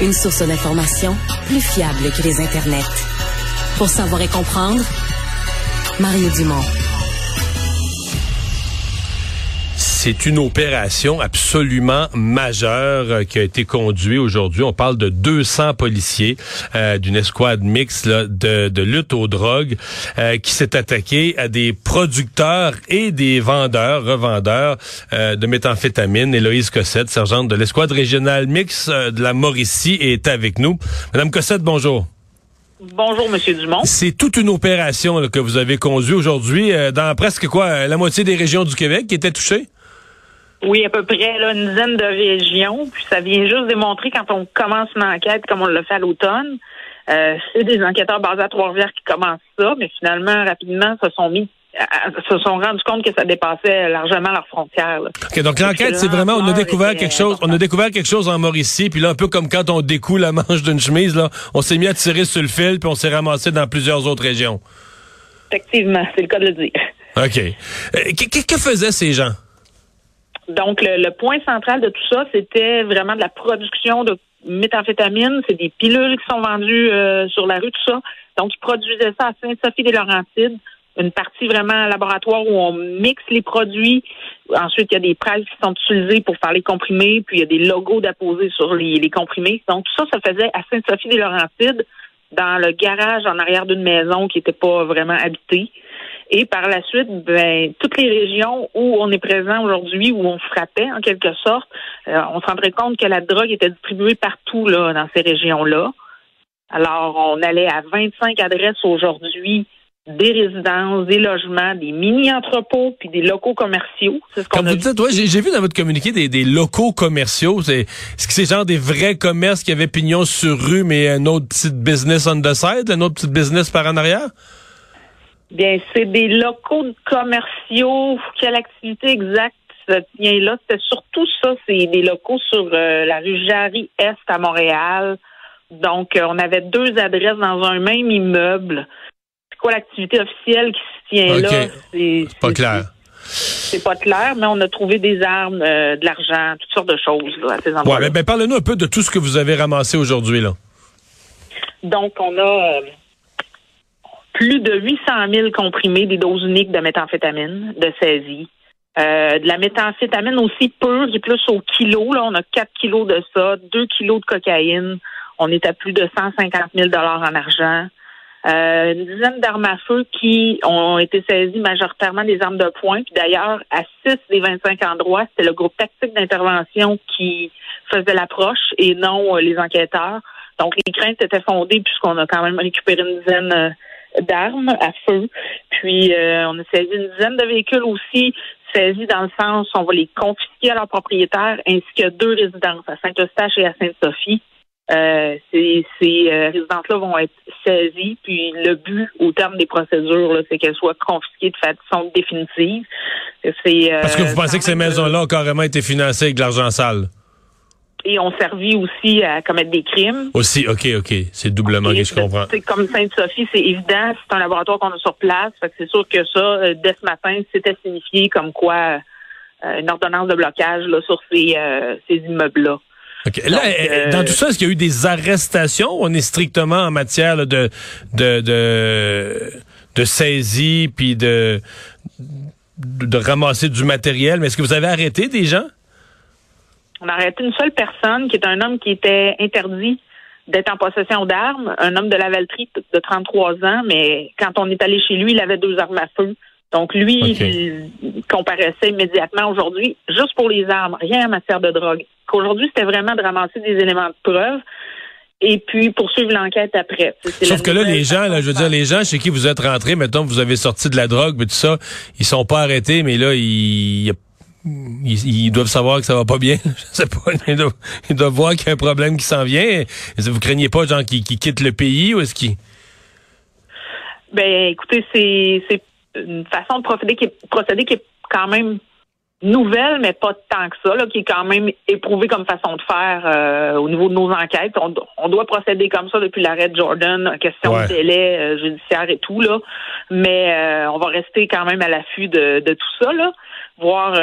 Une source d'information plus fiable que les internets. Pour savoir et comprendre, Mario Dumont. C'est une opération absolument majeure euh, qui a été conduite aujourd'hui. On parle de 200 policiers euh, d'une escouade mixte là, de, de, lutte aux drogues euh, qui s'est attaqué à des producteurs et des vendeurs, revendeurs euh, de méthamphétamine. Héloïse Cossette, sergente de l'escouade régionale mixte euh, de la Mauricie, est avec nous. Madame Cossette, bonjour. Bonjour, Monsieur Dumont. C'est toute une opération là, que vous avez conduite aujourd'hui euh, dans presque quoi la moitié des régions du Québec qui étaient touchées? Oui, à peu près là, une dizaine de régions. Puis ça vient juste démontrer quand on commence une enquête, comme on l'a fait à l'automne, euh, c'est des enquêteurs basés à Trois-Rivières qui commencent ça, mais finalement, rapidement, se sont mis se sont rendus compte que ça dépassait largement leurs frontières. Là. OK, donc l'enquête, c'est vraiment, on a découvert quelque chose, on a découvert quelque chose en Mauricie, puis là, un peu comme quand on découle la manche d'une chemise, là, on s'est mis à tirer sur le fil, puis on s'est ramassé dans plusieurs autres régions. Effectivement, c'est le cas de le dire. OK. Euh, que, que faisaient ces gens? Donc, le, le, point central de tout ça, c'était vraiment de la production de méthamphétamine. C'est des pilules qui sont vendues euh, sur la rue, tout ça. Donc, ils produisaient ça à Sainte-Sophie-des-Laurentides. Une partie vraiment laboratoire où on mixe les produits. Ensuite, il y a des presses qui sont utilisées pour faire les comprimés, puis il y a des logos d'apposer sur les, les comprimés. Donc, tout ça, ça faisait à Sainte-Sophie-des-Laurentides, dans le garage en arrière d'une maison qui n'était pas vraiment habitée. Et par la suite, ben, toutes les régions où on est présent aujourd'hui, où on frappait en quelque sorte, euh, on se rendrait compte que la drogue était distribuée partout là, dans ces régions-là. Alors, on allait à 25 adresses aujourd'hui des résidences, des logements, des mini-entrepôts, puis des locaux commerciaux. C'est ce Comme vous dites, ouais, j'ai vu dans votre communiqué des, des locaux commerciaux. C'est, est-ce que c'est genre des vrais commerces qui avaient pignon sur rue, mais un autre petit business on the side, un autre petit business par en arrière? Bien, c'est des locaux commerciaux. Quelle activité exacte tient là? C'était surtout ça, c'est des locaux sur euh, la rue Jarry-Est à Montréal. Donc, euh, on avait deux adresses dans un même immeuble. C'est quoi l'activité officielle qui se tient là? C'est pas clair. C'est pas clair, mais on a trouvé des armes, euh, de l'argent, toutes sortes de choses là, à ces endroits. Ouais, mais ben, parlez-nous un peu de tout ce que vous avez ramassé aujourd'hui là. Donc, on a plus de 800 000 comprimés des doses uniques de méthamphétamine de saisie. Euh, de la méthamphétamine aussi pure, du plus au kilo. Là, on a 4 kilos de ça, 2 kilos de cocaïne. On est à plus de 150 000 dollars en argent. Euh, une dizaine d'armes à feu qui ont été saisies majoritairement des armes de poing. Puis d'ailleurs, à 6 des 25 endroits, c'était le groupe tactique d'intervention qui faisait l'approche et non euh, les enquêteurs. Donc les craintes étaient fondées puisqu'on a quand même récupéré une dizaine euh, d'armes à feu. Puis euh, on a saisi une dizaine de véhicules aussi saisis dans le sens on va les confisquer à leurs propriétaires ainsi que deux résidences à Saint-Eustache et à Sainte-Sophie. Euh, ces, ces euh, résidences-là vont être saisies, puis le but, au terme des procédures, c'est qu'elles soient confisquées de façon définitive. Euh, Parce que vous pensez que ces maisons-là ont carrément été financées avec de l'argent sale? Et ont servi aussi à commettre des crimes. Aussi, OK, OK. C'est doublement que je comprends. C'est comme Sainte-Sophie, c'est évident, c'est un laboratoire qu'on a sur place. Fait que c'est sûr que ça, euh, dès ce matin, c'était signifié comme quoi euh, une ordonnance de blocage là, sur ces, euh, ces immeubles-là. OK. Là, Donc, dans tout ça, est-ce qu'il y a eu des arrestations? On est strictement en matière là, de, de, de, de saisie puis de, de ramasser du matériel? Mais est-ce que vous avez arrêté des gens? On a arrêté une seule personne qui est un homme qui était interdit d'être en possession d'armes, un homme de la Valtrie de 33 ans, mais quand on est allé chez lui, il avait deux armes à feu. Donc, lui, il comparaissait immédiatement aujourd'hui, juste pour les armes, rien en matière de drogue. Qu'aujourd'hui, c'était vraiment de ramasser des éléments de preuve et puis poursuivre l'enquête après. Sauf que là, les gens, là, je veux dire, les gens chez qui vous êtes rentrés, mettons, vous avez sorti de la drogue, mais tout ça, ils sont pas arrêtés, mais là, ils, ils, doivent savoir que ça va pas bien. Je sais pas. Ils doivent, voir qu'il y a un problème qui s'en vient. Vous craignez pas, gens qui, qui quittent le pays ou est-ce qu'ils... Ben, écoutez, c'est une façon de procéder qui est, procéder qui est quand même nouvelle, mais pas tant que ça, là, qui est quand même éprouvée comme façon de faire euh, au niveau de nos enquêtes. On, doit procéder comme ça depuis l'arrêt de Jordan, question de délai euh, judiciaire et tout, là. Mais euh, on va rester quand même à l'affût de, de, tout ça, là. Voir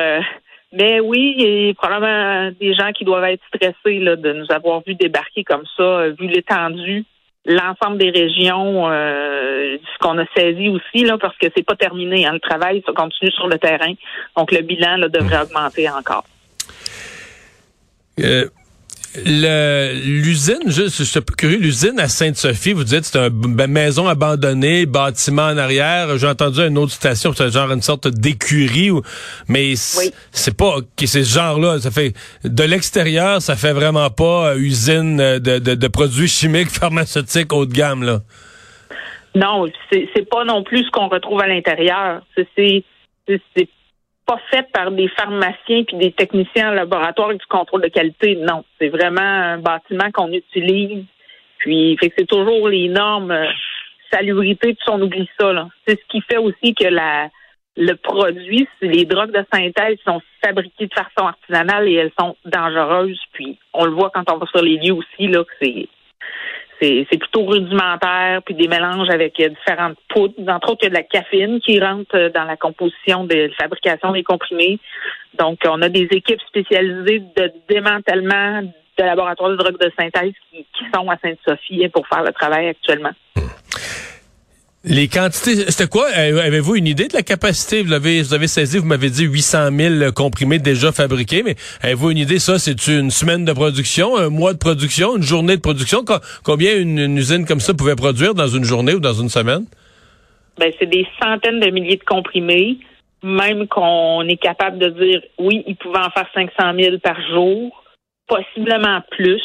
mais oui, il y a probablement des gens qui doivent être stressés là, de nous avoir vu débarquer comme ça, vu l'étendue l'ensemble des régions, euh, ce qu'on a saisi aussi, là, parce que c'est pas terminé. Hein, le travail ça continue sur le terrain. Donc le bilan là, devrait mmh. augmenter encore. Euh, L'usine, je, je suis curieux, l'usine à Sainte-Sophie, vous dites c'est une maison abandonnée, bâtiment en arrière. J'ai entendu une autre station, c'est genre une sorte d'écurie, mais c'est pas que c'est ce genre-là. Ça fait de l'extérieur, ça fait vraiment pas euh, usine de, de, de, produits chimiques pharmaceutiques haut de gamme là. Non, c'est pas non plus ce qu'on retrouve à l'intérieur. C'est pas fait par des pharmaciens puis des techniciens en laboratoire et du contrôle de qualité. Non, c'est vraiment un bâtiment qu'on utilise. Puis, c'est toujours les normes euh, salubrité, puis on oublie ça. C'est ce qui fait aussi que la le produit, les drogues de synthèse sont fabriquées de façon artisanale et elles sont dangereuses. Puis on le voit quand on va sur les lieux aussi là que c'est c'est plutôt rudimentaire, puis des mélanges avec euh, différentes poudres. Entre autres, il y a de la caféine qui rentre euh, dans la composition de la fabrication des comprimés. Donc, on a des équipes spécialisées de démantèlement de laboratoires de drogue de synthèse qui, qui sont à Sainte-Sophie pour faire le travail actuellement. Les quantités, c'était quoi? Euh, avez-vous une idée de la capacité? Vous avez, vous avez saisi, vous m'avez dit 800 000 comprimés déjà fabriqués, mais avez-vous une idée, ça, c'est une semaine de production, un mois de production, une journée de production? Combien une, usine comme ça pouvait produire dans une journée ou dans une semaine? Ben, c'est des centaines de milliers de comprimés, même qu'on est capable de dire, oui, ils pouvaient en faire 500 000 par jour, possiblement plus.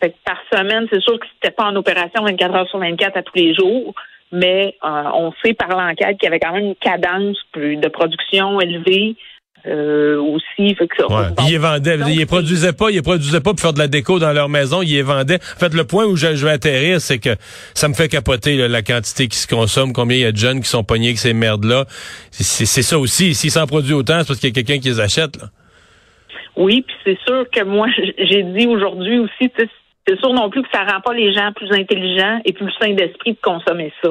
Fait par semaine, c'est sûr que c'était pas en opération 24 heures sur 24 à tous les jours, mais euh, on sait par l'enquête qu'il y avait quand même une cadence de production élevée. Euh, aussi. Fait que, ils les vendaient, ils les produisaient pas, ils les produisaient pas pour faire de la déco dans leur maison, ils les vendaient. En fait, le point où je, vais atterrir, c'est que ça me fait capoter la quantité qui se consomme, combien il y a de jeunes qui sont pognés avec ces merdes-là. C'est ça aussi. S'ils s'en produisent autant, c'est parce qu'il y a quelqu'un qui les achète. Là. Oui, puis c'est sûr que moi, j'ai dit aujourd'hui aussi, c'est sûr non plus que ça rend pas les gens plus intelligents et plus sains d'esprit de consommer ça.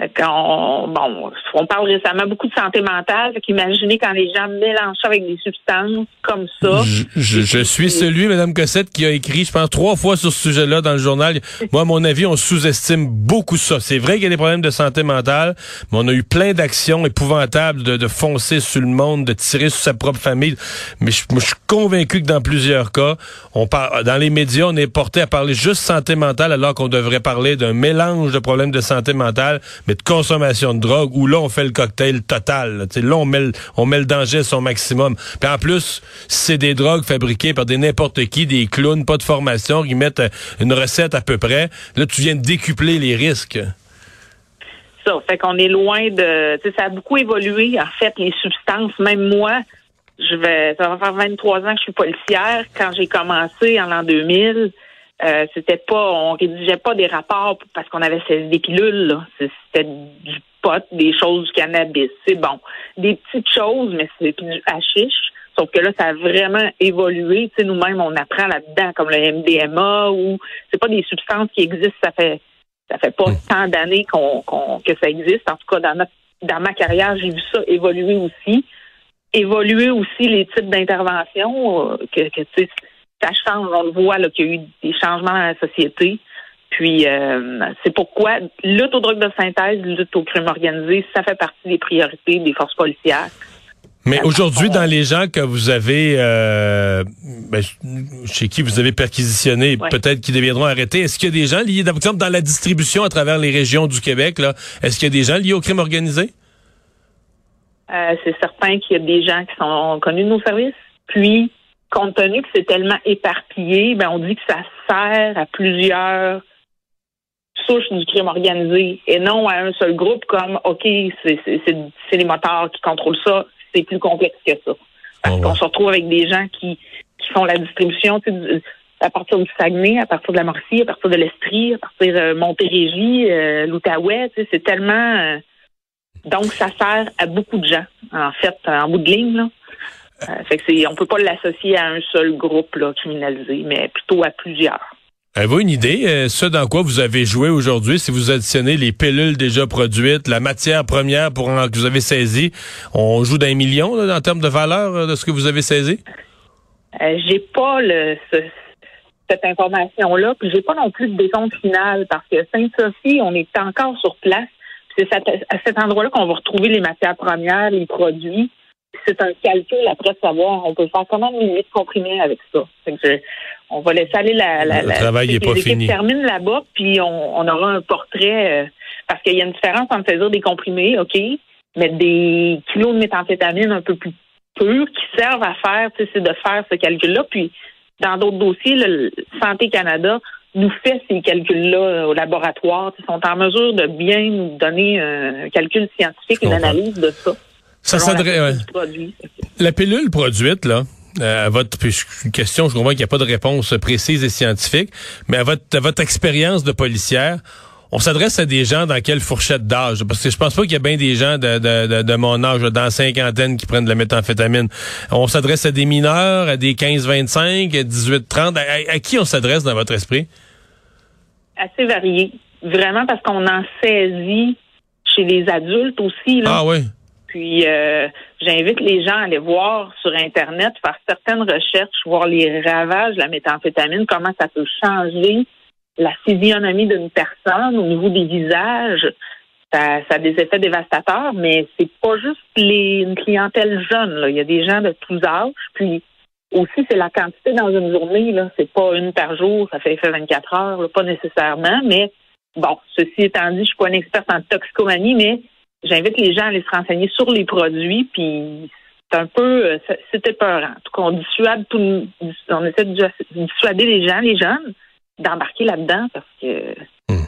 On, bon, on parle récemment beaucoup de santé mentale. Imaginez quand les gens mélangent ça avec des substances comme ça. Je, je, suis celui, Madame Cossette, qui a écrit, je pense, trois fois sur ce sujet-là dans le journal. Moi, à mon avis, on sous-estime beaucoup ça. C'est vrai qu'il y a des problèmes de santé mentale, mais on a eu plein d'actions épouvantables de, de, foncer sur le monde, de tirer sur sa propre famille. Mais je, je suis convaincu que dans plusieurs cas, on parle, dans les médias, on est porté à parler juste santé mentale alors qu'on devrait parler d'un mélange de problèmes de santé mentale mais de consommation de drogue, où là, on fait le cocktail total. Là, là on, met le, on met le danger à son maximum. Puis en plus, c'est des drogues fabriquées par des n'importe qui, des clowns, pas de formation, qui mettent euh, une recette à peu près. Là, tu viens de décupler les risques. Ça, fait qu'on est loin de... Ça a beaucoup évolué, en fait, les substances. Même moi, je vais, ça va faire 23 ans que je suis policière. Quand j'ai commencé en l'an 2000, euh, c'était pas, on rédigeait pas des rapports parce qu'on avait saisi des pilules. C'était du pot, des choses du cannabis. C'est bon, des petites choses, mais c'est du hashish. Sauf que là, ça a vraiment évolué. Tu sais, nous-mêmes, on apprend là-dedans, comme le MDMA, ou c'est pas des substances qui existent. Ça fait, ça fait pas hmm. tant d'années qu'on, que ça existe. En tout cas, dans dans ma carrière, j'ai vu ça évoluer aussi. Évoluer aussi les types d'intervention euh, que, que tu sais ça change. On le voit qu'il y a eu des changements dans la société. Puis euh, c'est pourquoi lutte aux drogues de synthèse, lutte au crime organisé, ça fait partie des priorités des forces policières. Mais aujourd'hui, dans les gens que vous avez, euh, ben, chez qui vous avez perquisitionné, peut-être qu'ils deviendront arrêtés, est-ce qu'il y a des gens liés, par exemple, dans la distribution à travers les régions du Québec, là, est-ce qu'il y a des gens liés au crime organisé? Euh, c'est certain qu'il y a des gens qui sont connus de nos services. Puis, compte tenu que c'est tellement éparpillé, ben on dit que ça sert à plusieurs souches du crime organisé et non à un seul groupe comme OK, c'est les motards qui contrôlent ça. C'est plus complexe que ça. Parce oh, qu'on se retrouve avec des gens qui, qui font la distribution à partir du Saguenay, à partir de la Mauricie, à partir de l'Estrie, à partir de Montérégie, euh, l'Outaouais. C'est tellement... Euh, donc, ça sert à beaucoup de gens, en fait, en bout de ligne. Là. Euh, fait que c'est, on peut pas l'associer à un seul groupe là, criminalisé, mais plutôt à plusieurs. Avez-vous une idée, euh, ce dans quoi vous avez joué aujourd'hui, si vous additionnez les pilules déjà produites, la matière première pour que vous avez saisi, on joue d'un million là, en termes de valeur euh, de ce que vous avez saisi? Euh, j'ai pas le, cette information-là, puis j'ai pas non plus de décompte final parce que Sainte-Sophie, on est encore sur place. C'est à cet endroit-là qu'on va retrouver les matières premières, les produits c'est un calcul après de savoir on peut faire comment de milliers comprimés avec ça. on va laisser aller la, la, le travail n'est pas fini. termine là-bas, puis on, aura un portrait euh, parce qu'il y a une différence entre saisir des comprimés, ok, mais des kilos de méthamphétamine un peu plus purs qui servent à faire, c'est de faire ce calcul-là. Puis dans d'autres dossiers, le Santé Canada nous fait ces calculs-là euh, au laboratoire. Ils sont en mesure de bien nous donner un calcul scientifique, une analyse de ça. Ça s'adresse. La pilule produite, là, euh, à votre question, je comprends qu'il n'y a pas de réponse précise et scientifique, mais à votre, votre expérience de policière, on s'adresse à des gens dans quelle fourchette d'âge? Parce que je pense pas qu'il y a bien des gens de, de, de, mon âge, dans la cinquantaine, qui prennent de la méthamphétamine. On s'adresse à des mineurs, à des 15-25, à 18-30. À, qui on s'adresse dans votre esprit? Assez varié. Vraiment parce qu'on en saisit chez les adultes aussi. Là. Ah oui. Puis euh, j'invite les gens à aller voir sur Internet, faire certaines recherches, voir les ravages de la méthamphétamine, comment ça peut changer la physionomie d'une personne au niveau des visages. Ça, ça a des effets dévastateurs, mais c'est pas juste les, une clientèle jeune. Là. Il y a des gens de tous âges. Puis aussi, c'est la quantité dans une journée. Là. C'est pas une par jour, ça fait effet 24 heures, pas nécessairement. Mais bon, ceci étant dit, je suis pas une experte en toxicomanie, mais j'invite les gens à aller se renseigner sur les produits, puis c'est un peu, euh, c'était peurant. En tout cas, on dissuade tout, on essaie de dissuader les gens, les jeunes, d'embarquer là-dedans parce que. Hmm.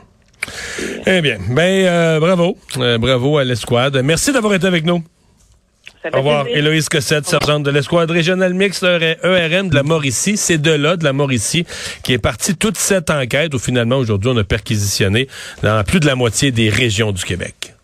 Eh bien, ben euh, bravo, euh, bravo à l'escouade. Merci d'avoir été avec nous. Au revoir. Héloïse Cossette, sergente de l'escouade régionale mixte ERM de la Mauricie. C'est de là, de la Mauricie, qui est partie toute cette enquête où finalement, aujourd'hui, on a perquisitionné dans plus de la moitié des régions du Québec.